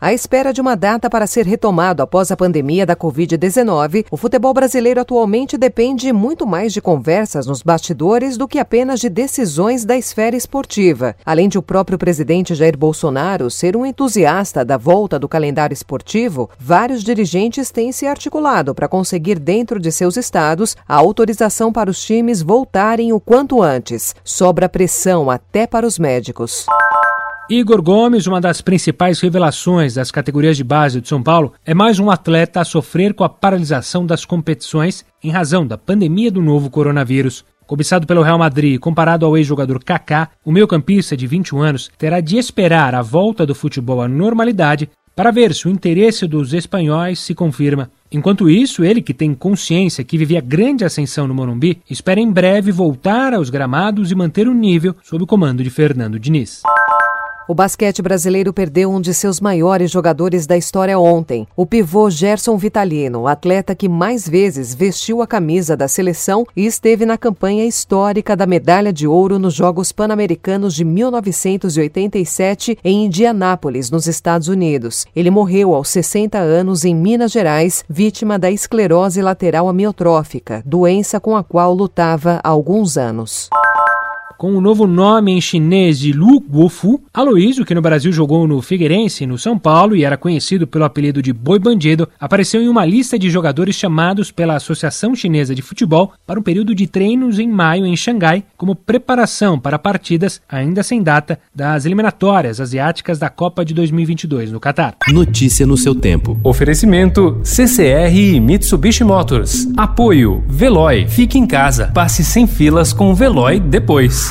À espera de uma data para ser retomado após a pandemia da Covid-19, o futebol brasileiro atualmente depende muito mais de conversas nos bastidores do que apenas de decisões da esfera esportiva. Além de o próprio presidente Jair Bolsonaro ser um entusiasta da volta do calendário esportivo, vários dirigentes têm se articulado para conseguir dentro de seus estados a autorização para os times voltarem o quanto antes. Sobra pressão até para os médicos. Igor Gomes, uma das principais revelações das categorias de base de São Paulo, é mais um atleta a sofrer com a paralisação das competições em razão da pandemia do novo coronavírus. Cobiçado pelo Real Madrid, comparado ao ex-jogador Kaká, o meio-campista de 21 anos terá de esperar a volta do futebol à normalidade para ver se o interesse dos espanhóis se confirma. Enquanto isso, ele, que tem consciência que vivia grande ascensão no Morumbi, espera em breve voltar aos gramados e manter o nível sob o comando de Fernando Diniz. O basquete brasileiro perdeu um de seus maiores jogadores da história ontem, o pivô Gerson Vitalino, atleta que mais vezes vestiu a camisa da seleção e esteve na campanha histórica da medalha de ouro nos Jogos Pan-Americanos de 1987 em Indianápolis, nos Estados Unidos. Ele morreu aos 60 anos em Minas Gerais, vítima da esclerose lateral amiotrófica, doença com a qual lutava há alguns anos com o novo nome em chinês de Lu Guofu, Aloysio, que no Brasil jogou no Figueirense, no São Paulo e era conhecido pelo apelido de Boi Bandido, apareceu em uma lista de jogadores chamados pela Associação Chinesa de Futebol para um período de treinos em maio em Xangai, como preparação para partidas, ainda sem data, das eliminatórias asiáticas da Copa de 2022 no Catar. Notícia no seu tempo. Oferecimento CCR e Mitsubishi Motors. Apoio Veloy. Fique em casa. Passe sem filas com o Veloy depois.